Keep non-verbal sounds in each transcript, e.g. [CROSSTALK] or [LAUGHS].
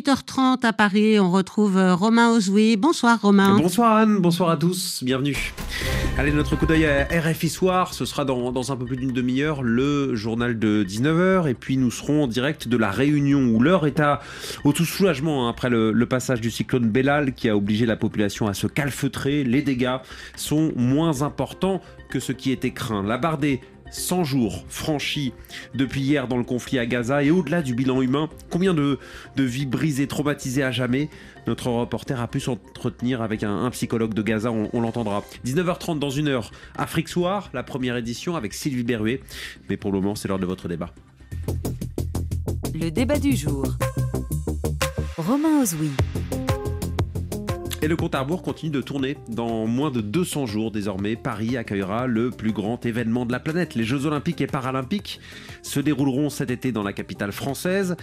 17h30 à Paris. On retrouve euh, Romain Ozoui. Bonsoir Romain. Bonsoir Anne, bonsoir à tous, bienvenue. Allez, notre coup d'œil à RFI Soir, ce sera dans, un peu plus d'une demi-heure le journal de 19h et puis nous serons en direct de la Réunion où l'heure est à, au tout soulagement hein, après le, le passage du cyclone Bellal qui a obligé la population à se calfeutrer. Les dégâts sont moins importants que ce qui était craint. La barre des 100 jours franchis depuis hier dans le conflit à Gaza et au-delà du bilan humain, combien de, vies brisées, traumatisées à jamais Notre reporter a pu s'entretenir avec un, psychologue de Gaza, on, on l'entendra. 19h30 dans une heure, Afrique Soir, la première édition avec Sylvie Berruet. Mais pour le moment, c'est l'heure de votre débat. Le débat du jour. Romain Ozoui. Et le compte à rebours continue de tourner. Dans moins de 200 jours désormais, Paris accueillera le plus grand événement de la planète. Les Jeux Olympiques et Paralympiques se dérouleront cet été dans la capitale française.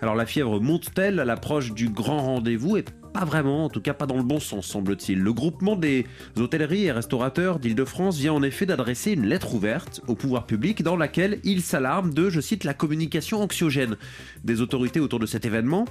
Alors la fièvre monte-t-elle? À l'approche du grand rendez-vous et pas vraiment, en tout cas pas dans le bon sens, semble-t-il. Le groupement des hôtelleries et restaurateurs d'Île-de-France vient en effet d'adresser une lettre ouverte au pouvoir public dans laquelle il s'alarme de, je cite, la communication anxiogène des autorités autour de cet événement.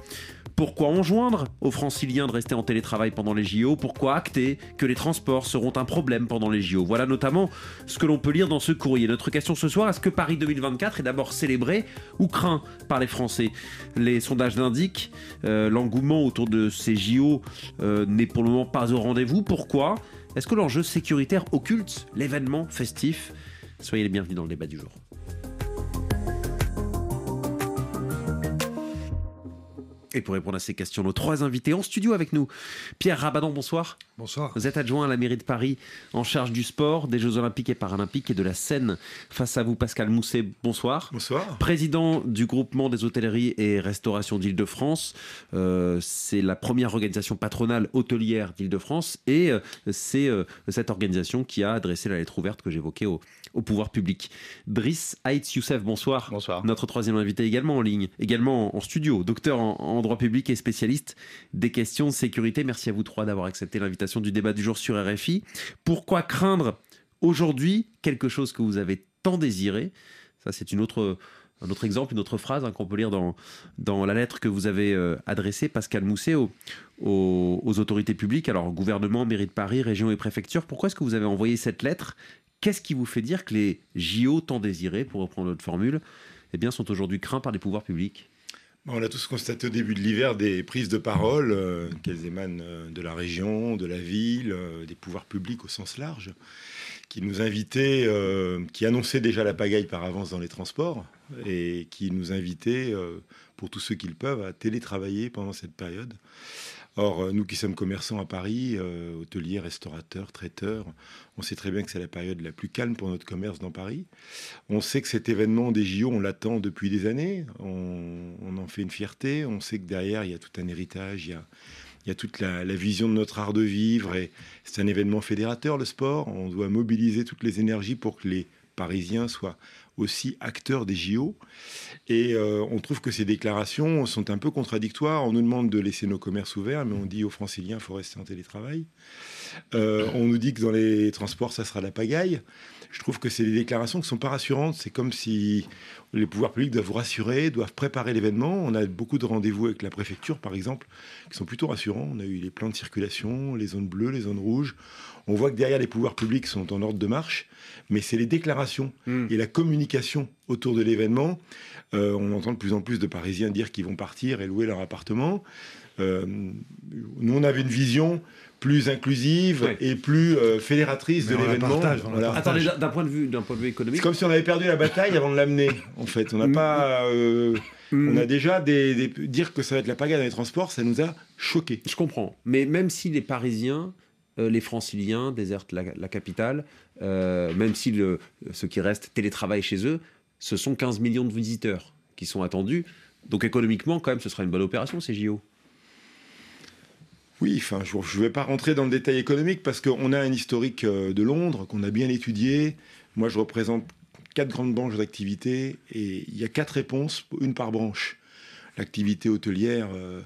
Pourquoi enjoindre aux franciliens de rester en télétravail pendant les JO Pourquoi acter que les transports seront un problème pendant les JO Voilà notamment ce que l'on peut lire dans ce courrier. Notre question ce soir, est-ce que Paris 2024 est d'abord célébré ou craint par les Français? Les sondages l'indiquent, euh, l'engouement autour de ces JO euh, n'est pour le moment pas au rendez-vous. Pourquoi? Est-ce que l'enjeu sécuritaire occulte l'événement festif? Soyez les bienvenus dans le débat du jour. Et pour répondre à ces questions, nos trois invités en studio avec nous. Pierre Rabadan, bonsoir. Bonsoir. Vous êtes adjoint à la mairie de Paris en charge du sport, des Jeux Olympiques et Paralympiques et de la scène. Face à vous, Pascal Mousset, bonsoir. Bonsoir. Président du groupement des hôtelleries et restaurations d'Île-de-France. Euh, c'est la première organisation patronale hôtelière d'Île-de-France et euh, c'est euh, cette organisation qui a adressé la lettre ouverte que j'évoquais au, au pouvoir public. Driss Haït Youssef, bonsoir. Bonsoir. Notre troisième invité également en ligne, également en studio, docteur en, en droit public et spécialiste des questions de sécurité. Merci à vous trois d'avoir accepté l'invitation du débat du jour sur RFI. Pourquoi craindre aujourd'hui quelque chose que vous avez tant désiré? Ça, c'est une autre un autre exemple, une autre phrase hein, qu'on peut lire dans, la lettre que vous avez euh, adressée, Pascal Mousset, aux, autorités publiques, alors gouvernement, mairie de Paris, région et préfecture. Pourquoi est-ce que vous avez envoyé cette lettre? Qu'est-ce qui vous fait dire que les JO tant désirés, pour reprendre notre formule, eh bien, sont aujourd'hui craints par les pouvoirs publics? On a tous constaté au début de l'hiver des prises de parole, euh, qu'elles émanent de la région, de la ville, euh, des pouvoirs publics au sens large, qui nous invitaient, euh, qui annonçaient déjà la pagaille par avance dans les transports et qui nous invitaient, euh, pour tous ceux qui le peuvent, à télétravailler pendant cette période. Or, nous qui sommes commerçants à Paris, euh, hôteliers, restaurateurs, traiteurs, on sait très bien que c'est la période la plus calme pour notre commerce dans Paris. On sait que cet événement des JO, on l'attend depuis des années. On, en fait une fierté. On sait que derrière, il y a tout un héritage, il y a, il y a toute la, la vision de notre art de vivre. Et c'est un événement fédérateur, le sport. On doit mobiliser toutes les énergies pour que les Parisiens soient aussi acteurs des JO. Et euh, on trouve que ces déclarations sont un peu contradictoires. On nous demande de laisser nos commerces ouverts, mais on dit aux franciliens qu'il faut rester en télétravail. Euh, on nous dit que dans les transports, ça sera la pagaille. Je trouve que c'est des déclarations qui ne sont pas rassurantes. C'est comme si les pouvoirs publics doivent vous rassurer, doivent préparer l'événement. On a beaucoup de rendez-vous avec la préfecture, par exemple, qui sont plutôt rassurants. On a eu les plans de circulation, les zones bleues, les zones rouges. On voit que derrière, les pouvoirs publics sont en ordre de marche, mais c'est les déclarations mmh. et la communication autour de l'événement. Euh, on entend de plus en plus de Parisiens dire qu'ils vont partir et louer leur appartement. Euh, nous, on avait une vision plus inclusive ouais. et plus euh, fédératrice Mais de l'événement. Voilà. Attendez, d'un point de vue, d'un point de vue économique. C'est comme si on avait perdu la bataille avant de l'amener. En fait, on n'a pas. Euh, mm. On a déjà des, des, dire que ça va être la pagaille dans les transports, ça nous a choqués. Je comprends. Mais même si les Parisiens, euh, les Franciliens désertent la, la capitale, euh, même si le, ceux qui restent télétravaillent chez eux, ce sont 15 millions de visiteurs qui sont attendus. Donc économiquement, quand même, ce sera une bonne opération ces JO. Oui, enfin, je ne vais pas rentrer dans le détail économique parce qu'on a un historique euh, de Londres qu'on a bien étudié. Moi, je représente quatre grandes branches d'activité et il y a quatre réponses, une par branche. L'activité hôtelière, euh,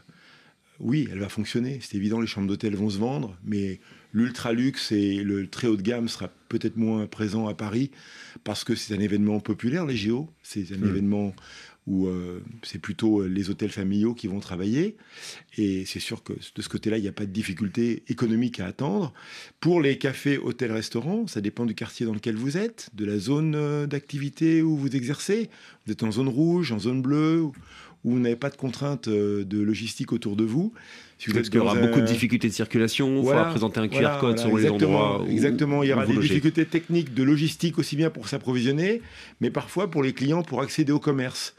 oui, elle va fonctionner. C'est évident, les chambres d'hôtel vont se vendre, mais l'ultra luxe et le très haut de gamme sera peut-être moins présent à Paris parce que c'est un événement populaire, les JO. C'est un mmh. événement où c'est plutôt les hôtels familiaux qui vont travailler. Et c'est sûr que de ce côté-là, il n'y a pas de difficulté économique à attendre. Pour les cafés, hôtels, restaurants, ça dépend du quartier dans lequel vous êtes, de la zone d'activité où vous exercez. Vous êtes en zone rouge, en zone bleue, où vous n'avez pas de contraintes de logistique autour de vous. Si vous qu'il y aura beaucoup de difficultés de circulation, il faudra présenter un QR code sur les endroits. exactement, il y aura des difficultés techniques de logistique aussi bien pour s'approvisionner, mais parfois pour les clients pour accéder au commerce.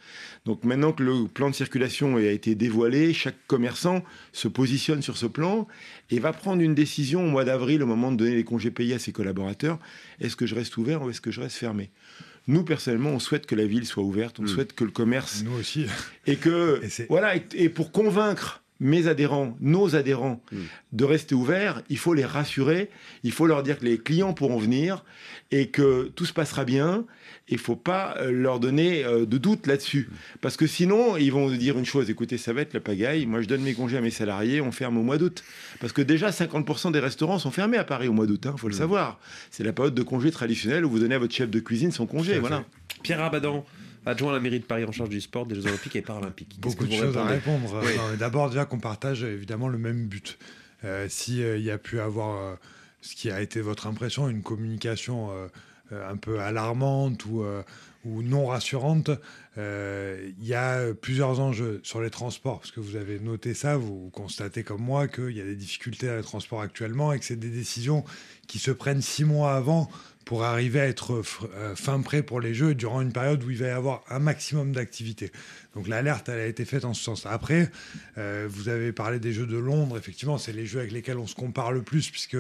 Donc maintenant que le plan de circulation a été dévoilé, chaque commerçant se positionne sur ce plan et va prendre une décision au mois d'avril, au moment de donner les congés payés à ses collaborateurs. Est-ce que je reste ouvert ou est-ce que je reste fermé? Nous, personnellement, on souhaite que la ville soit ouverte, on hmm. souhaite que le commerce. Nous aussi. Et que. voilà, et pour convaincre mes adhérents, nos adhérents, hmm. de rester ouverts, il faut les rassurer, il faut leur dire que les clients pourront venir et que tout se passera bien. Il ne faut pas euh, leur donner euh, de doute là-dessus. Hmm. Parce que sinon, ils vont dire une chose, écoutez, ça va être la pagaille, moi je donne mes congés à mes salariés, on ferme au mois d'août. Parce que déjà, 50% des restaurants sont fermés à Paris au mois d'août, il hein, faut le hmm. savoir. C'est la période de congé traditionnelle où vous donnez à votre chef de cuisine son congé. Voilà. Pierre Abadan, adjoint à la mairie de Paris en charge du sport, des Jeux Olympiques et Paralympiques. Beaucoup de choses à répondre. D'abord, déjà qu'on partage évidemment le même but. Euh, S'il euh, y a pu avoir euh, ce qui a été votre impression, une communication euh, un peu alarmante ou, ou non rassurante, il y a plusieurs enjeux sur les transports, parce que vous avez noté ça, vous constatez comme moi qu'il y a des difficultés dans les transports actuellement et que c'est des décisions qui se prennent six mois avant pour arriver à être euh, fin prêt pour les Jeux durant une période où il va y avoir un maximum d'activité. Donc l'alerte, elle a été faite en ce sens. Après, euh, vous avez parlé des Jeux de Londres. Effectivement, c'est les Jeux avec lesquels on se compare le plus, puisque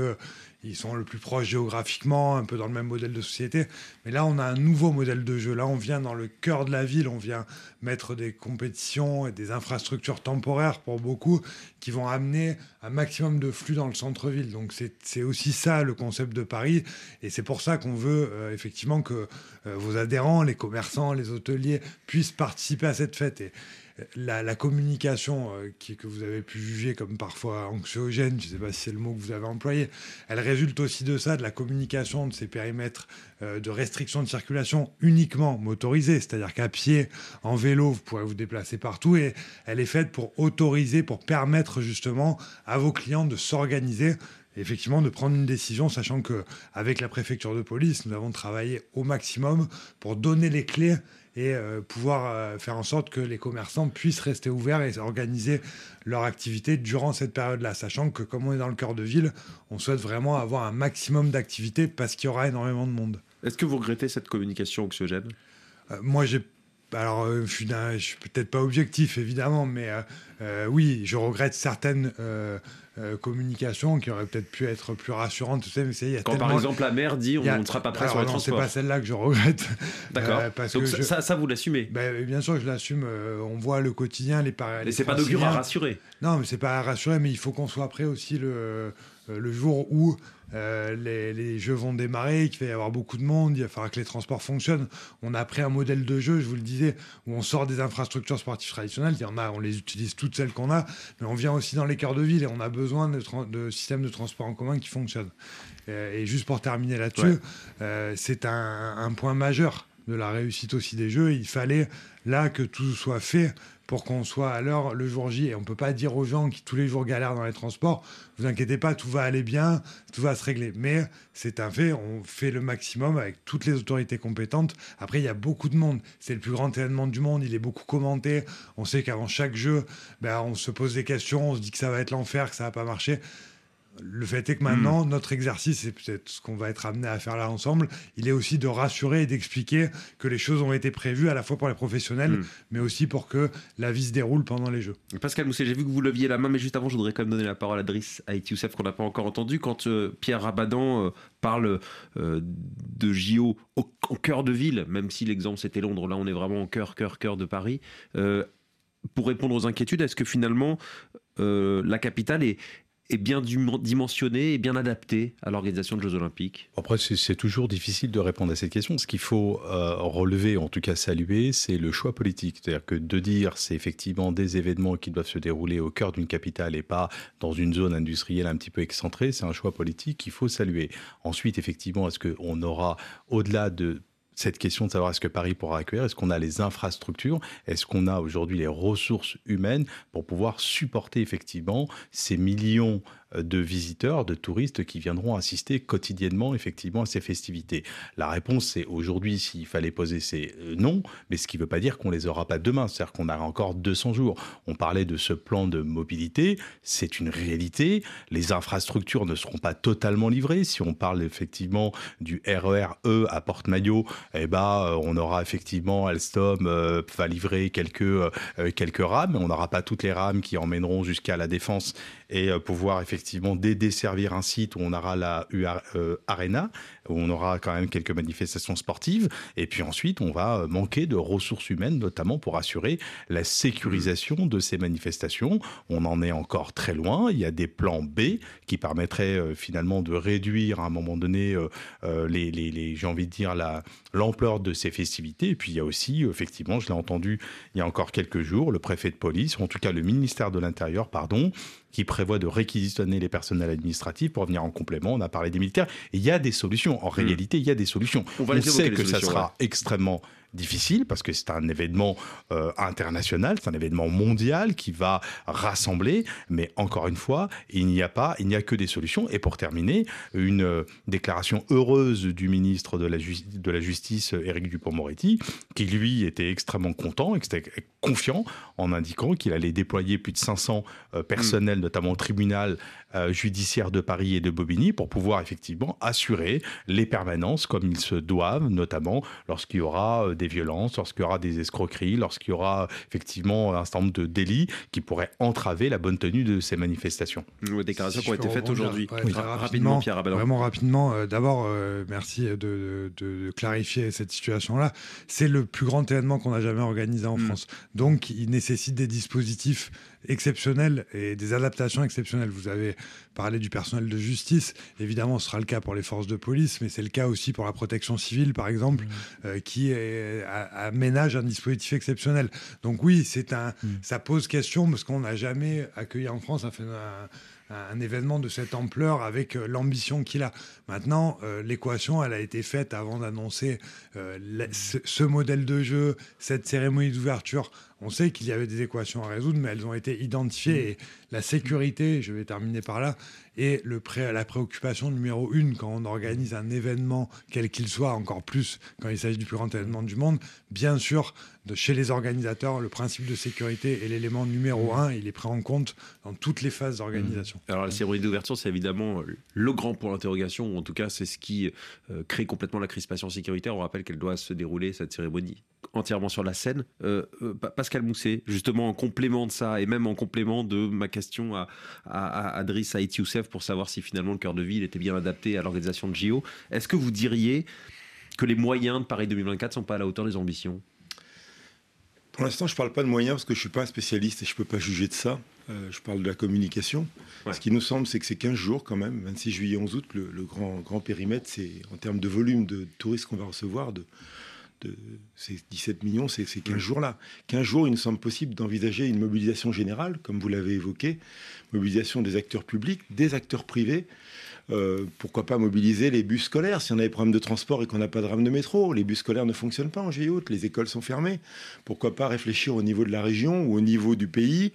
ils sont le plus proches géographiquement, un peu dans le même modèle de société. Mais là, on a un nouveau modèle de jeu. Là, on vient dans le cœur de la ville, on vient mettre des compétitions et des infrastructures temporaires pour beaucoup qui vont amener un maximum de flux dans le centre-ville. Donc c'est aussi ça le concept de Paris. Et c'est pour ça qu'on veut euh, effectivement que euh, vos adhérents, les commerçants, les hôteliers puissent participer à cette fête. Et la, communication euh, que vous avez pu juger comme parfois anxiogène, je ne sais pas si c'est le mot que vous avez employé, elle résulte aussi de ça, de la communication de ces périmètres euh, de restriction de circulation uniquement motorisés, c'est-à-dire qu'à pied, en vélo, vous pourrez vous déplacer partout et elle est faite pour autoriser, pour permettre justement à vos clients de s'organiser effectivement de prendre une décision, sachant que avec la préfecture de police, nous avons travaillé au maximum pour donner les clés et euh, pouvoir euh, faire en sorte que les commerçants puissent rester ouverts et organiser leur activité durant cette période-là, sachant que comme on est dans le cœur de ville, on souhaite vraiment avoir un maximum d'activité parce qu'il y aura énormément de monde. Est-ce que vous regrettez cette communication anxiogène? Euh, Moi, j'ai alors, je suis, suis peut-être pas objectif, évidemment, mais oui, je regrette certaines euh, communication qui aurait peut-être pu être plus rassurante. Tu sais, mais y a Quand par exemple la mère dit on ne sera pas prêt sur les non, C'est pas celle-là que je regrette. [LAUGHS] D'accord. Euh, Donc ça, ça, vous l'assumez? Ben, Bien sûr, je l'assume. Euh, on voit le quotidien, les par... Mais c'est pas d'augure à rassurer. Non, mais c'est pas à rassurer, mais il faut qu'on soit prêt aussi le, le jour où euh, les, jeux vont démarrer, qu'il va y avoir beaucoup de monde, il va falloir que les transports fonctionnent. On a pris un modèle de jeu, je vous le disais, où on sort des infrastructures sportives traditionnelles. Il y en a, on les utilise toutes celles qu'on a, mais on vient aussi dans les cœurs de ville et on a besoin de, systèmes de transport en commun qui fonctionnent. Euh, et, juste pour terminer là-dessus, euh, c'est un, un point majeur de la réussite aussi des jeux. Il fallait là que tout soit fait pour qu'on soit à l'heure le jour J. Et on ne peut pas dire aux gens qui tous les jours galèrent dans les transports, vous inquiétez pas, tout va aller bien, tout va se régler. Mais c'est un fait, on fait le maximum avec toutes les autorités compétentes. Après, il y a beaucoup de monde. C'est le plus grand événement du monde, il est beaucoup commenté. On sait qu'avant chaque jeu, ben, on se pose des questions, on se dit que ça va être l'enfer, que ça va pas marcher. Le fait est que maintenant, hmm. notre exercice, et peut-être ce qu'on va être amené à faire là ensemble, il est aussi de rassurer et d'expliquer que les choses ont été prévues à la fois pour les professionnels, hmm. mais aussi pour que la vie se déroule pendant les Jeux. Pascal Mousset, j'ai vu que vous leviez la main, mais juste avant, je voudrais quand même donner la parole à Driss Youssef, qu'on n'a pas encore entendu. Quand euh, Pierre Rabadan euh, parle euh, de JO au, cœur de ville, même si l'exemple c'était Londres, là on est vraiment au cœur, cœur, cœur de Paris pour répondre aux inquiétudes, est-ce que finalement la capitale est, est bien dimensionné et bien adapté à l'organisation de Jeux Olympiques Après, c'est toujours difficile de répondre à cette question. Ce qu'il faut euh, relever, en tout cas saluer, c'est le choix politique. C'est-à-dire que de dire c'est effectivement des événements qui doivent se dérouler au cœur d'une capitale et pas dans une zone industrielle un petit peu excentrée, c'est un choix politique qu'il faut saluer. Ensuite, effectivement, est-ce qu'on aura, au-delà de cette question de savoir est-ce que Paris pourra accueillir, est-ce qu'on a les infrastructures, est-ce qu'on a aujourd'hui les ressources humaines pour pouvoir supporter effectivement ces millions de visiteurs, de touristes qui viendront assister quotidiennement effectivement à ces festivités. La réponse c'est aujourd'hui s'il fallait poser c'est euh, non, mais ce qui ne veut pas dire qu'on les aura pas demain, c'est-à-dire qu'on a encore 200 jours. On parlait de ce plan de mobilité, c'est une réalité, les infrastructures ne seront pas totalement livrées. Si on parle effectivement du RER E à Porte-Maillot, eh ben, euh, on aura effectivement Alstom euh, va livrer quelques, euh, quelques rames, on n'aura pas toutes les rames qui emmèneront jusqu'à la Défense et pouvoir effectivement desservir un site où on aura la UR, Arena, où on aura quand même quelques manifestations sportives. Et puis ensuite, on va manquer de ressources humaines, notamment pour assurer la sécurisation de ces manifestations. On en est encore très loin. Il y a des plans B qui permettraient finalement de réduire à un moment donné les, les, les j'ai envie de dire, la, l'ampleur de ces festivités. Et puis il y a aussi, effectivement, je l'ai entendu il y a encore quelques jours, le préfet de police, ou en tout cas le ministère de l'Intérieur, pardon, qui prévoit de réquisitionner les personnels administratifs pour venir en complément. On a parlé des militaires. il y a des solutions. En hmm. réalité, il y a des solutions. On, va sait que ça sera extrêmement difficile parce que c'est un événement euh, international, c'est un événement mondial qui va rassembler. Mais encore une fois, il n'y a pas, il n'y a que des solutions. Et pour terminer, une euh, déclaration heureuse du ministre de la, de la Justice, Éric Dupont-Moretti, qui lui était extrêmement content, était confiant en indiquant qu'il allait déployer plus de 500 euh, personnels, mm. notamment au tribunal judiciaire de Paris et de Bobigny, pour pouvoir effectivement assurer les permanences comme ils se doivent, notamment lorsqu'il y aura des violences, lorsqu'il y aura des escroqueries, lorsqu'il y aura effectivement un certain nombre de délits qui pourraient entraver la bonne tenue de ces manifestations. Des déclarations qui ont été faites aujourd'hui. rapidement, Pierre Vraiment rapidement, euh, d'abord, euh, merci de, clarifier cette situation-là. C'est le plus grand événement qu'on a jamais organisé en mm. France. Donc, il nécessite des dispositifs exceptionnels et des adaptations exceptionnelles. Vous avez parlé du personnel de justice. Évidemment, ce sera le cas pour les forces de police, mais c'est le cas aussi pour la protection civile, par exemple, mmh. euh, qui aménage un dispositif exceptionnel. Donc oui, c'est un, mmh. ça pose question parce qu'on n'a jamais accueilli en France un, un un événement de cette ampleur avec euh, l'ambition qu'il a. Maintenant, euh, l'équation, elle a été faite avant d'annoncer euh, ce, modèle de jeu, cette cérémonie d'ouverture. On sait qu'il y avait des équations à résoudre, mais elles ont été identifiées. Et la sécurité, je vais terminer par là, est le pré la préoccupation numéro une quand on organise un événement, quel qu'il soit, encore plus quand il s'agit du plus grand événement du monde. Bien sûr, de chez les organisateurs, le principe de sécurité est l'élément numéro un. Il est pris en compte dans toutes les phases d'organisation. Mmh. Alors la cérémonie d'ouverture, c'est évidemment le grand point d'interrogation, ou en tout cas c'est ce qui euh, crée complètement la crispation sécuritaire. On rappelle qu'elle doit se dérouler, cette cérémonie, entièrement sur la scène. Euh, euh, Pascal Mousset, justement en complément de ça, et même en complément de ma question à, à, à Adriss Youssef pour savoir si finalement le cœur de ville était bien adapté à l'organisation de JO, est-ce que vous diriez que les moyens de Paris 2024 ne sont pas à la hauteur des ambitions? Pour l'instant, je ne parle pas de moyens parce que je ne suis pas un spécialiste et je ne peux pas juger de ça. Euh, je parle de la communication. Ce qui nous semble, c'est que c'est 15 jours quand même, 26 juillet, 11 août, le, grand, grand périmètre, c'est en termes de volume de touristes qu'on va recevoir, de, de ces 17 millions, c'est ces 15 jours-là. 15 jours, il nous semble possible d'envisager une mobilisation générale, comme vous l'avez évoqué, mobilisation des acteurs publics, des acteurs privés, euh, pourquoi pas mobiliser les bus scolaires si on a des problèmes de transport et qu'on n'a pas de rame de métro Les bus scolaires ne fonctionnent pas en juillet les écoles sont fermées. Pourquoi pas réfléchir au niveau de la région ou au niveau du pays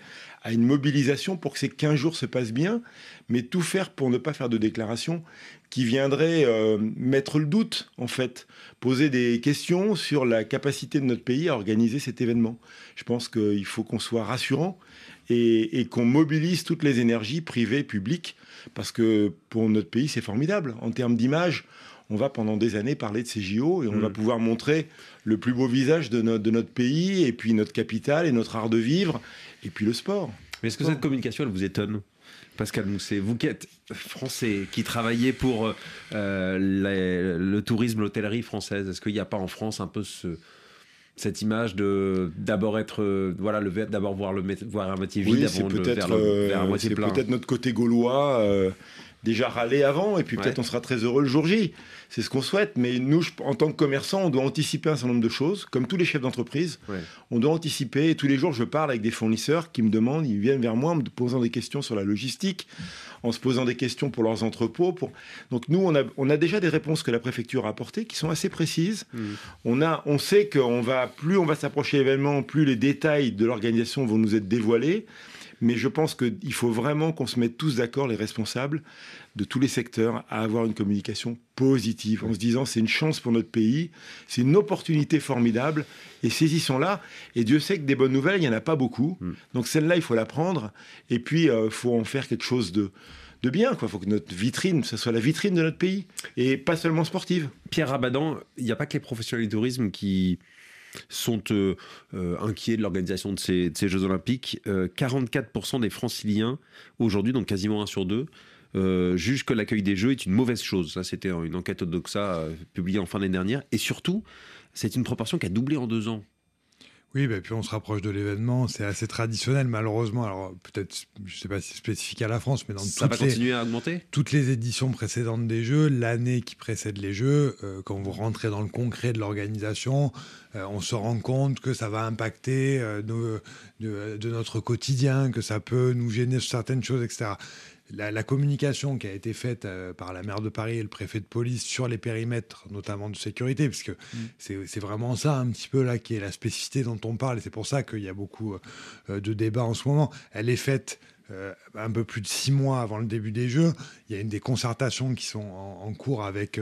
à une mobilisation pour que ces 15 jours se passent bien, mais tout faire pour ne pas faire de déclarations qui viendraient euh, mettre le doute, en fait, poser des questions sur la capacité de notre pays à organiser cet événement. Je pense qu'il faut qu'on soit rassurant et, et qu'on mobilise toutes les énergies privées, publiques, parce que pour notre pays, c'est formidable. En termes d'image, on va pendant des années parler de ces JO et on va mm. pouvoir montrer le plus beau visage de notre, de notre pays, et puis notre capitale, et notre art de vivre, et puis le sport. Mais est-ce que cette communication, elle vous étonne Pascal Mousset, vous qui êtes français, qui travaillez pour euh, le tourisme, l'hôtellerie française, est-ce qu'il n'y a pas en France un peu ce, cette image de d'abord être euh, voilà le d'abord voir le voir à moitié vide avant de vers, le, vers moitié plein? C'est peut-être notre côté gaulois. Euh, déjà râler avant, et puis peut-être on sera très heureux le jour J. C'est ce qu'on souhaite. Mais nous, en tant que commerçants, on doit anticiper un certain nombre de choses, comme tous les chefs d'entreprise. On doit anticiper. Et tous les jours, je parle avec des fournisseurs qui me demandent, ils viennent vers moi en me posant des questions sur la logistique, en se posant des questions pour leurs entrepôts. Pour... Donc nous, on a, on a déjà des réponses que la préfecture a apportées qui sont assez précises. Hmm. On, a, on sait va, plus on va s'approcher l'événement, plus les détails de l'organisation vont nous être dévoilés. Mais je pense qu'il faut vraiment qu'on se mette tous d'accord, les responsables de tous les secteurs, à avoir une communication positive, en se disant c'est une chance pour notre pays, c'est une opportunité formidable, et saisissons-la. Et Dieu sait que des bonnes nouvelles, il n'y en a pas beaucoup. Hmm. Donc celle-là, il faut la prendre, et puis il euh, faut en faire quelque chose de, de bien. Il faut que notre vitrine, ce soit la vitrine de notre pays, et pas seulement sportive. Pierre Rabadan, il n'y a pas que les professionnels du tourisme qui sont euh, euh, inquiets de l'organisation de ces, Jeux Olympiques. 44% des franciliens, aujourd'hui, donc quasiment un sur deux, euh, jugent que l'accueil des Jeux est une mauvaise chose. C'était une enquête Odoxa publiée en fin d'année dernière. Et surtout, c'est une proportion qui a doublé en deux ans. Oui, bah, puis on se rapproche de l'événement. C'est assez traditionnel, malheureusement. Alors, peut-être, je ne sais pas si c'est spécifique à la France, mais dans Ça va continuer à augmenter? Toutes les éditions précédentes des Jeux, l'année qui précède les Jeux, euh, quand vous rentrez dans le concret de l'organisation, euh, on se rend compte que ça va impacter euh, de, de, notre quotidien, que ça peut nous gêner sur certaines choses, etc la, communication qui a été faite euh, par la maire de Paris et le préfet de police sur les périmètres, notamment de sécurité, parce que mm. c'est vraiment ça un petit peu là qui est la spécificité dont on parle, et c'est pour ça qu'il y a beaucoup euh, de débats en ce moment. Elle est faite euh, un peu plus de six mois avant le début des Jeux. Il y a une des concertations qui sont en, cours avec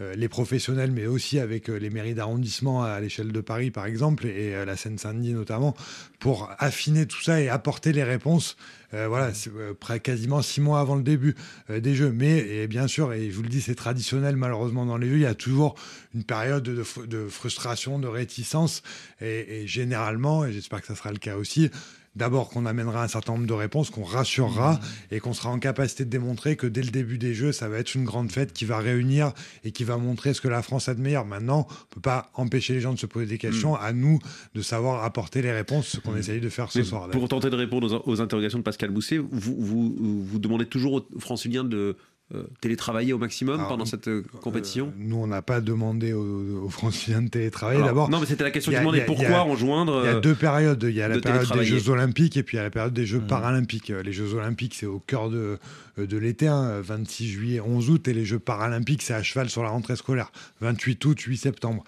les professionnels, mais aussi avec les mairies d'arrondissement à l'échelle de Paris, par exemple, et la Seine-Saint-Denis notamment, pour affiner tout ça et apporter les réponses euh, voilà, euh, près quasiment six mois avant le début euh, des Jeux. Mais et bien sûr, et je vous le dis, c'est traditionnel malheureusement dans les Jeux, il y a toujours une période de, frustration, de réticence. Et, et généralement, et j'espère que ça sera le cas aussi, D'abord qu'on amènera un certain nombre de réponses, qu'on rassurera mmh. et qu'on sera en capacité de démontrer que dès le début des Jeux, ça va être une grande fête qui va réunir et qui va montrer ce que la France a de meilleur. Maintenant, on ne peut pas empêcher les gens de se poser des questions, mmh. à nous de savoir apporter les réponses, ce qu'on mmh. essaye de faire ce soir. Pour tenter de répondre aux, interrogations de Pascal Bousset, vous, vous, vous demandez toujours aux franciliens de euh, télétravailler au maximum pendant cette euh, compétition euh, Nous, on n'a pas demandé aux, Franciliens de télétravailler. D'abord, non, mais c'était la question que je demandais. Pourquoi rejoindre Il y a deux périodes. Il y a la période des Jeux Olympiques et puis il y a la période des Jeux mmh. Paralympiques. Les Jeux Olympiques, c'est au cœur de, de l'été, 26 hein, juillet, 11 août, et les Jeux Paralympiques, c'est à cheval sur la rentrée scolaire, 28 août, 8 septembre.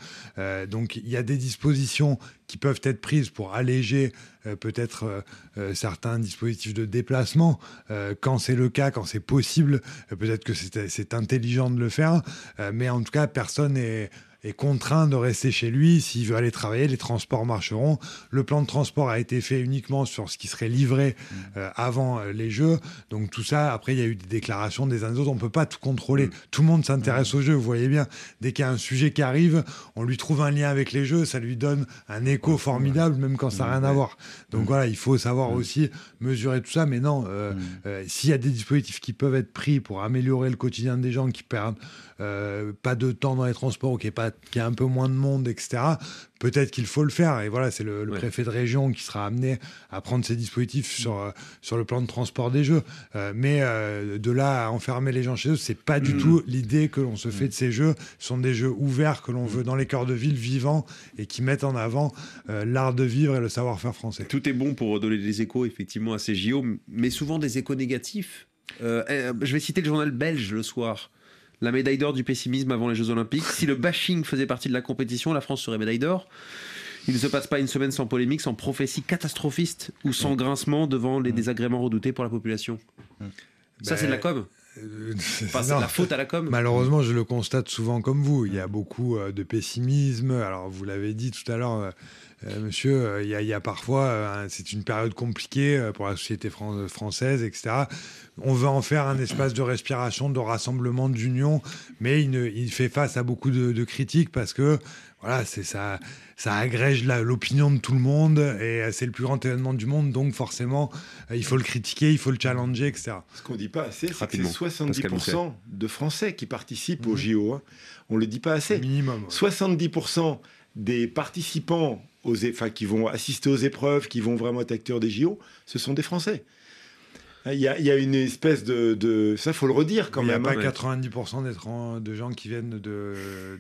donc, il y a des dispositions qui peuvent être prises pour alléger euh, peut-être euh, euh, certains dispositifs de déplacement. quand c'est le cas, quand c'est possible, peut-être que c'est intelligent de le faire. mais en tout cas, personne n'est est contraint de rester chez lui. S'il veut aller travailler, les transports marcheront. Le plan de transport a été fait uniquement sur ce qui serait livré mmh. euh, avant euh, les Jeux. Donc tout ça, après, il y a eu des déclarations des uns des autres. On ne peut pas tout contrôler. Mmh. Tout le monde s'intéresse mmh. aux Jeux, vous voyez bien. Dès qu'il y a un sujet qui arrive, on lui trouve un lien avec les Jeux. Ça lui donne un écho formidable, même quand ça n'a rien à voir. Donc voilà, il faut savoir aussi mesurer tout ça. Mais non, euh, s'il y a des dispositifs qui peuvent être pris pour améliorer le quotidien des gens qui perdent euh, pas de temps dans les transports, qu'il y, a un peu moins de monde, etc., peut-être qu'il faut le faire. Et voilà, c'est le, préfet de région qui sera amené à prendre ces dispositifs sur, euh, sur le plan de transport des Jeux. Euh, mais de là à enfermer les gens chez eux, c'est pas du tout l'idée que l'on se fait mm. de ces Jeux. Ce sont des Jeux ouverts que l'on veut dans les cœurs de ville, vivants, et qui mettent en avant l'art de vivre et le savoir-faire français. Tout est bon pour donner des échos, effectivement, à ces JO, mais souvent des échos négatifs. je vais citer le journal belge le soir la médaille d'or du pessimisme avant les Jeux Olympiques. Si le bashing faisait partie de la compétition, la France serait médaille d'or. Il ne se passe pas une semaine sans polémique, sans prophétie catastrophiste ou sans grincement devant les désagréments redoutés pour la population. Ça, c'est de la com. Euh, [LAUGHS] c'est la faute à la com. Malheureusement, je le constate souvent comme vous. Il y a beaucoup euh, de pessimisme. Alors, vous l'avez dit tout à l'heure, euh, monsieur, il y, a, parfois, c'est une période compliquée pour la société française, etc on veut en faire un espace de respiration, de rassemblement, d'union, mais il, fait face à beaucoup de, critiques parce que voilà, c'est ça, ça agrège l'opinion de tout le monde et c'est le plus grand événement du monde, donc forcément, il faut le critiquer, il faut le challenger, etc. Ce qu'on dit pas assez, c'est que c'est 70% de Français qui participent au JO. Hein. On le dit pas assez. Minimum. 70% des participants aux, qui vont assister aux épreuves, qui vont vraiment être acteurs des JO, ce sont des Français. Il y, a, il y a une espèce de, de... ça faut le redire quand Il n'y a même. pas hein. 90% d'étran- de gens qui viennent de,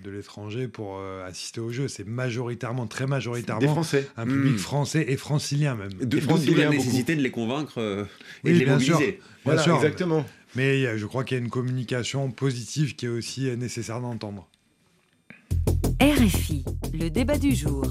de l'étranger pour euh, assister au jeu. C'est majoritairement, très majoritairement, Des Français. un public Mm. français et francilien même. De- D'où la beaucoup. nécessité de les convaincre euh, et Oui, de les bien sûr. mobiliser. Bien Voilà, sûr. exactement. Mais a- je crois qu'il y a une communication positive qui est aussi euh, nécessaire d'entendre. RFI, le débat du jour.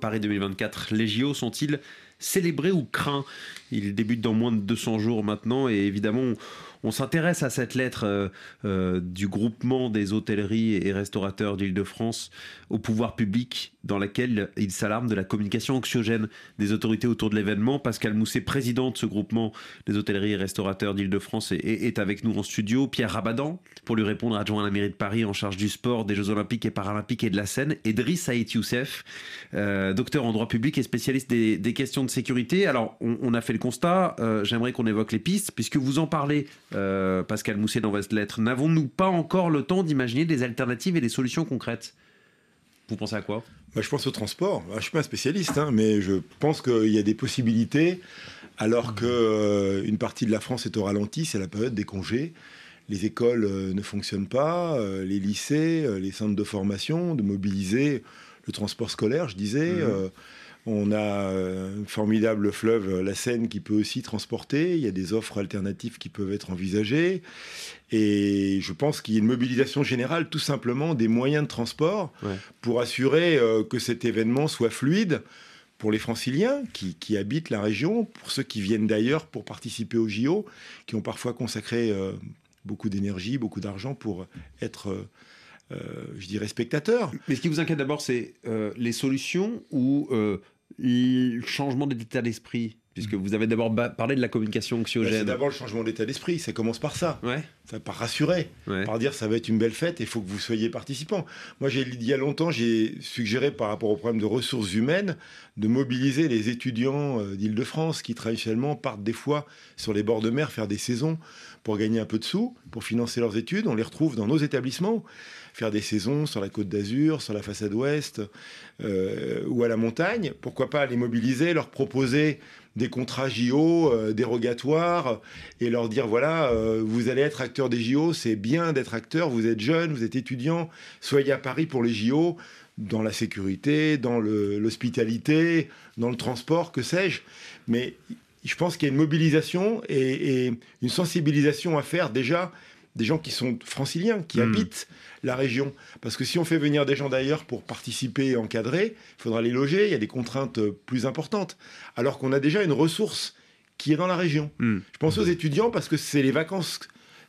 Paris 2024, les JO sont-ils célébrés ou craints? Ils débutent dans moins de 200 jours maintenant et évidemment on s'intéresse à cette lettre euh, euh, du groupement des hôtelleries et restaurateurs d'Île-de-France au pouvoir public dans laquelle il s'alarme de la communication anxiogène des autorités autour de l'événement. Pascal Mousset, président de ce groupement des hôtelleries et restaurateurs d'Île-de-France, est, avec nous en studio. Pierre Rabadan, pour lui répondre, adjoint à la mairie de Paris en charge du sport, des Jeux Olympiques et Paralympiques et de la scène. Et Driss Saïd Youssef, euh, docteur en droit public et spécialiste des, questions de sécurité. Alors, on, on a fait le constat, euh, j'aimerais qu'on évoque les pistes, puisque vous en parlez, euh, Pascal Mousset, dans votre lettre. N'avons-nous pas encore le temps d'imaginer des alternatives et des solutions concrètes? Vous pensez à quoi? Moi, je pense au transport. Ah, Je suis pas un spécialiste, hein, mais je pense qu'il y a des possibilités. Alors que euh, une partie de la France est au ralenti, c'est la période des congés. Les écoles euh, ne fonctionnent pas, euh, les lycées, euh, les centres de formation, de mobiliser le transport scolaire, je disais. Mhm. On a euh, un formidable fleuve, euh, la Seine, qui peut aussi transporter. Il y a des offres alternatives qui peuvent être envisagées. Et je pense qu'il y a une mobilisation générale, tout simplement, des moyens de transport Ouais. pour assurer euh, que cet événement soit fluide pour les franciliens qui, qui habitent la région, pour ceux qui viennent d'ailleurs pour participer aux JO, qui ont parfois consacré euh, beaucoup d'énergie, beaucoup d'argent pour être, euh, euh, je dirais, spectateurs. Mais ce qui vous inquiète d'abord, c'est euh, les solutions ou euh, le changement d'état d'esprit Puisque vous avez d'abord parlé de la communication Bah, C'est anxiogène. d'abord le changement d'état d'esprit, ça commence par ça. Ouais, Ça par rassurer, ouais. par dire ça va être une belle fête et il faut que vous soyez participants. Moi, j'ai il y a longtemps, j'ai suggéré par rapport au problème de ressources humaines de mobiliser les étudiants euh, d'Île-de-France qui traditionnellement partent des fois sur les bords de mer faire des saisons pour gagner un peu de sous, pour financer leurs études. On les retrouve dans nos établissements, faire des saisons sur la côte d'Azur, sur la façade ouest euh, ou à la montagne. Pourquoi pas les mobiliser, leur proposer des contrats JO euh, dérogatoires et leur dire voilà, euh, vous allez être acteur des JO, c'est bien d'être acteur, vous êtes jeune, vous êtes étudiant, soyez à Paris pour les JO, dans la sécurité, dans l'hospitalité, dans le transport, que sais-je. Mais je pense qu'il y a une mobilisation et une sensibilisation à faire déjà des gens qui sont franciliens, qui Mhm. habitent la région. Parce que si on fait venir des gens d'ailleurs pour participer et encadrer, il faudra les loger, il y a des contraintes euh, plus importantes. Alors qu'on a déjà une ressource qui est dans la région. Hmm. Je pense aux étudiants parce que c'est les vacances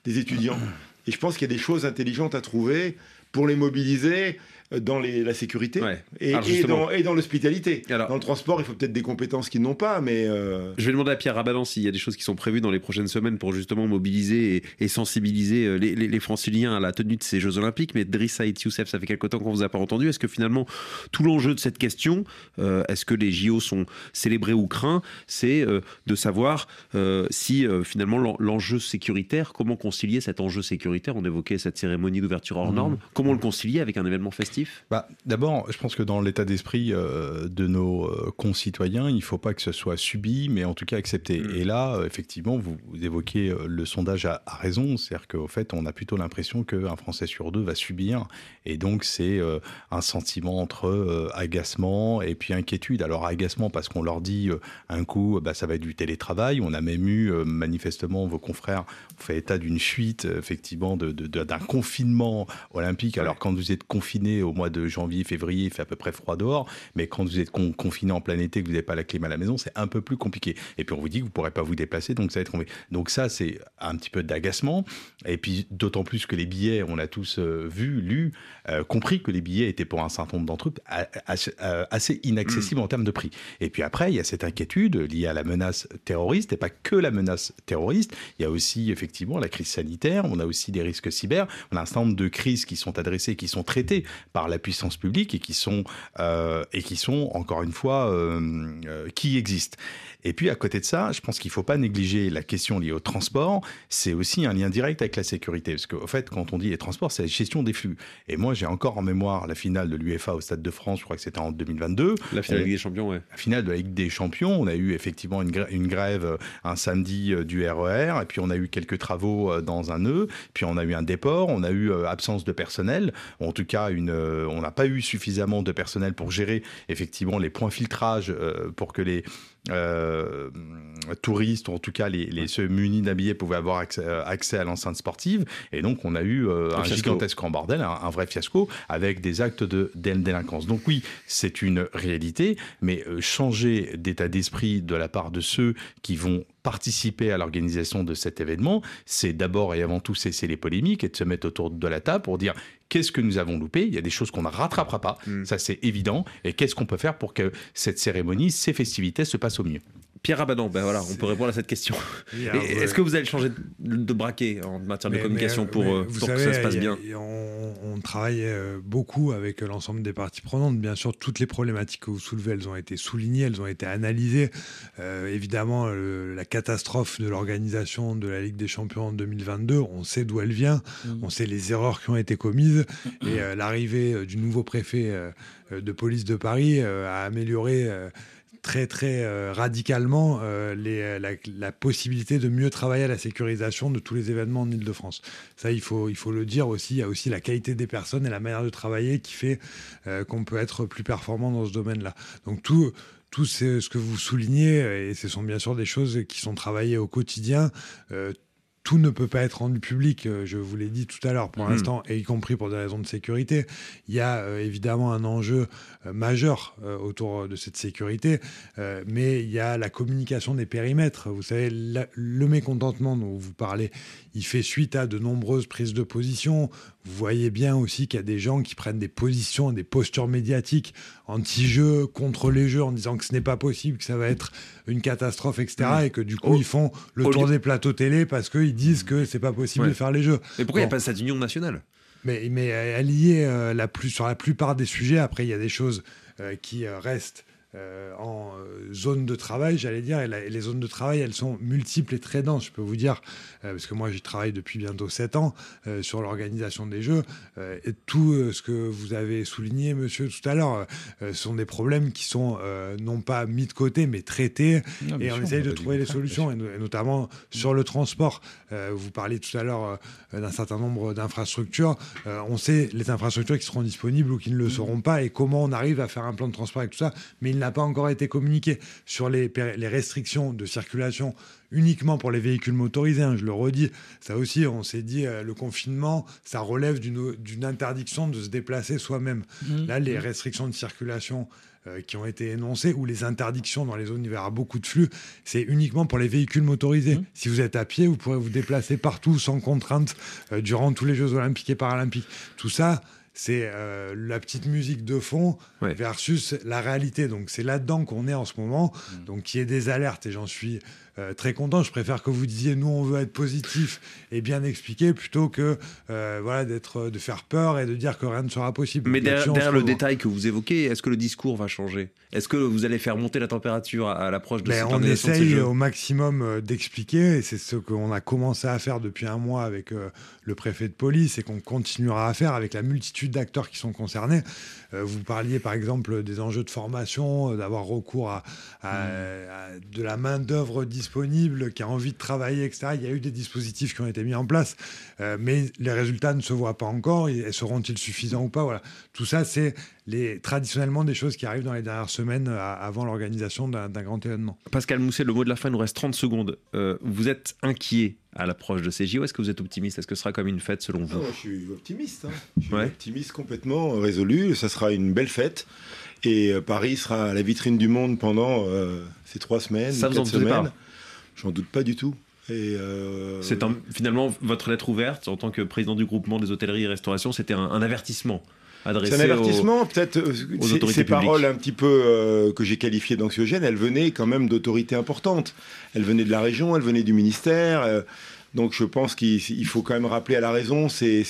des étudiants. Et je pense qu'il y a des choses intelligentes à trouver pour les mobiliser dans les- la sécurité Ouais. et, et dans, et dans l'hospitalité. Alors- Dans le transport, il faut peut-être des compétences qu'ils n'ont pas, mais euh, Je vais demander à Pierre Rabadan s'il y a des choses qui sont prévues dans les prochaines semaines pour justement mobiliser et, et sensibiliser euh, les, les- les franciliens à la tenue de ces Jeux Olympiques. Mais Driss Saïd Youssef, ça fait quelque temps qu'on vous a pas entendu. Est-ce que finalement, tout l'enjeu de cette question, euh, est-ce que les JO sont célébrés ou craints, c'est euh, de savoir euh, si euh, finalement l'en- l'enjeu sécuritaire, comment concilier cet enjeu sécuritaire? On évoquait cette cérémonie d'ouverture hors Mmh. norme. Comment le concilier avec un événement festif? Bah, D'abord, je pense que dans l'état d'esprit euh, de nos euh, concitoyens, il ne faut pas que ce soit subi, mais en tout cas accepté. Mm. Et là, effectivement, vous, vous évoquez euh, le sondage à, à raison, c'est-à-dire qu'au fait, on a plutôt l'impression qu'un Français sur deux va subir. Et donc, c'est euh, un sentiment entre euh, agacement et puis inquiétude. Alors, agacement parce qu'on leur dit un coup, bah, ça va être du télétravail. On a même eu, manifestement, vos confrères ont fait état d'une fuite, effectivement, de- de- de- d'un confinement olympique. Alors, quand vous êtes confiné au mois de janvier, février, il fait à peu près froid dehors. Mais quand vous êtes con- confiné en plein été, que vous n'avez pas la clim à la maison, c'est un peu plus compliqué. Et puis, on vous dit que vous ne pourrez pas vous déplacer, donc ça va être compliqué. Donc, ça, c'est un petit peu d'agacement. Et puis, d'autant plus que les billets, on l'a tous euh, vu, lu, euh, compris que les billets étaient pour un certain nombre d'entre eux a- assez, inaccessibles en termes de prix. Et puis après, il y a cette inquiétude liée à la menace terroriste, et pas que la menace terroriste. Il y a aussi effectivement la crise sanitaire, on a aussi des risques cyber, on a un certain nombre de crises qui sont adressées, qui sont traitées par la puissance publique et qui sont, euh, et qui sont encore une fois, euh, euh, qui existent. Et puis à côté de ça, je pense qu'il ne faut pas négliger la question liée au transport. C'est aussi un lien direct avec la sécurité. Parce qu'au fait, quand on dit les transports, c'est la gestion des flux. Et moi, j'ai encore en mémoire la finale de l'UEFA au Stade de France, je crois que c'était en 2022. La finale de la Ligue des Champions, ouais. La finale de la Ligue des Champions, on a eu effectivement une, une grève euh, un samedi euh, du RER, e et puis on a eu quelques travaux euh, dans un nœud, puis on a eu un déport, on a eu absence de personnel, en tout cas, une, on n'a pas eu suffisamment de personnel pour gérer effectivement les points filtrage pour que les euh, touristes, ou en tout cas les, les ceux munis d'habillés pouvaient avoir accès, euh, accès à l'enceinte sportive. Et donc on a eu euh, un, gigantesque en bordel, un, vrai fiasco, avec des actes de délinquance. Donc oui, c'est une réalité, mais changer d'état d'esprit de la part de ceux qui vont participer à l'organisation de cet événement, c'est d'abord et avant tout cesser les polémiques et de se mettre autour de la table pour dire qu'est-ce que nous avons loupé? Il y a des choses qu'on ne rattrapera pas, mm. ça c'est évident, et qu'est-ce qu'on peut faire pour que cette cérémonie, ces festivités se passent au mieux? Pierre Abadan, ben voilà, on peut répondre à cette question. Est-ce que vous allez changer de braquet en matière de communication pour, euh, pour que ça se passe bien on, travaille euh, beaucoup avec l'ensemble des parties prenantes. Bien sûr, toutes les problématiques que vous soulevez, elles ont été soulignées, elles ont été analysées. Euh, évidemment, la catastrophe de l'organisation de la Ligue des Champions en 2022, on sait d'où elle vient, mm. on sait les erreurs qui ont été commises, et l'arrivée du nouveau préfet de police de Paris a amélioré très très euh, radicalement euh, euh, la, possibilité de mieux travailler à la sécurisation de tous les événements en Ile-de-France. Ça, il faut, il faut le dire aussi. Il y a aussi la qualité des personnes et la manière de travailler qui fait qu'on peut être plus performant dans ce domaine-là. Donc tout, tout ce que vous soulignez, et ce sont bien sûr des choses qui sont travaillées au quotidien, tout ne peut pas être rendu public, euh, je vous l'ai dit tout à l'heure pour hmm. l'instant, et y compris pour des raisons de sécurité. Il y a euh, évidemment un enjeu euh, majeur autour de cette sécurité, mais il y a la communication des périmètres. Vous savez, le mécontentement dont vous parlez, il fait suite à de nombreuses prises de position. Vous voyez bien aussi qu'il y a des gens qui prennent des positions, des postures médiatiques anti-jeu, contre les jeux, en disant que ce n'est pas possible, que ça va être une catastrophe, etc. Mm. Et que du coup, oh. ils font le tour des plateaux télé parce qu'ils disent que c'est pas possible de faire les jeux. Mais pourquoi il n'y a pas cette union nationale? Mais, mais allié euh, la plus, sur la plupart des sujets, après, il y a des choses euh, qui euh, restent euh, en euh, zone de travail, j'allais dire, et, les zones de travail, elles sont multiples et très denses, je peux vous dire, euh, parce que moi j'y travaille depuis bientôt 7 ans sur l'organisation des jeux, et tout ce que vous avez souligné, monsieur, tout à l'heure, sont des problèmes qui sont non pas mis de côté, mais traités, et on essaye de trouver des solutions, et, notamment sur le transport. vous parliez tout à l'heure d'un certain nombre d'infrastructures, on sait les infrastructures qui seront disponibles ou qui ne le mmh. seront pas, et comment on arrive à faire un plan de transport avec tout ça, mais il n'a pas encore été communiqué sur les, les restrictions de circulation uniquement pour les véhicules motorisés. Hein, je le redis, ça aussi, on s'est dit, euh, le confinement, ça relève d'une interdiction de se déplacer soi-même. Mmh. Là, les mmh. restrictions de circulation euh, qui ont été énoncées ou les interdictions dans les zones où il y aura beaucoup de flux, c'est uniquement pour les véhicules motorisés. Mmh. Si vous êtes à pied, vous pourrez vous déplacer partout sans contrainte euh, durant tous les Jeux olympiques et paralympiques. Tout ça, c'est euh, la petite musique de fond versus la réalité. Donc c'est là-dedans qu'on est en ce moment. Mm. Donc qui est des alertes et j'en suis euh, très content. Je préfère que vous disiez nous on veut être positif et bien expliqué plutôt que euh, voilà d'être de faire peur et de dire que rien ne sera possible. Mais derrière, le détail que vous évoquez, est-ce que le discours va changer? Est-ce que vous allez faire monter la température à, l'approche de ben, cette On essaye au maximum d'expliquer et c'est ce qu'on a commencé à faire depuis un mois avec le préfet de police et qu'on continuera à faire avec la multitude d'acteurs qui sont concernés. vous parliez par exemple des enjeux de formation, d'avoir recours à, hmm. de la main d'œuvre disponible qui a envie de travailler, etc. Il y a eu des dispositifs qui ont été mis en place, euh, mais les résultats ne se voient pas encore. Et seront-ils suffisants ou pas Voilà. Tout ça, c'est les, traditionnellement des choses qui arrivent dans les dernières semaines euh, avant l'organisation d'un grand événement. Pascal Mousset, le mot de la fin, il nous reste 30 secondes. Euh, vous êtes inquiet à l'approche de ces JO Est-ce que vous êtes optimiste? Est-ce que ce sera comme une fête selon vous? Je suis optimiste. Hein. Je suis optimiste complètement résolu. Ça sera une belle fête. Et Paris sera à la vitrine du monde pendant ces trois semaines, ça quatre semaines. J'en doute pas du tout. Euh, c'est finalement votre lettre ouverte en tant que président du groupement des hôtelleries et restaurations, c'était un, avertissement adressé. C'est un avertissement, peut-être. Euh, ces paroles un petit peu euh, que j'ai qualifiées d'anxiogènes, elles venaient quand même d'autorités importantes. Elles venaient de la région, elles venaient du ministère. Donc je pense qu'il faut quand même rappeler à la raison c'est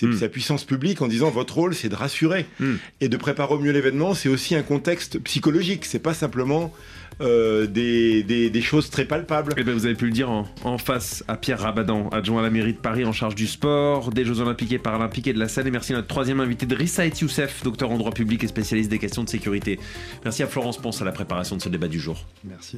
mm. sa puissance publique en disant votre rôle c'est de rassurer mm. et de préparer au mieux l'événement. C'est aussi un contexte psychologique. C'est pas simplement euh, des, des, choses très palpables. Et eh ben vous avez pu le dire en, face à Pierre Rabadan, adjoint à la mairie de Paris en charge du sport, des Jeux Olympiques et Paralympiques et de la scène. Et merci à notre troisième invité de Rissa et Youssef, docteur en droit public et spécialiste des questions de sécurité. Merci à Florence Ponce à la préparation de ce débat du jour. Merci.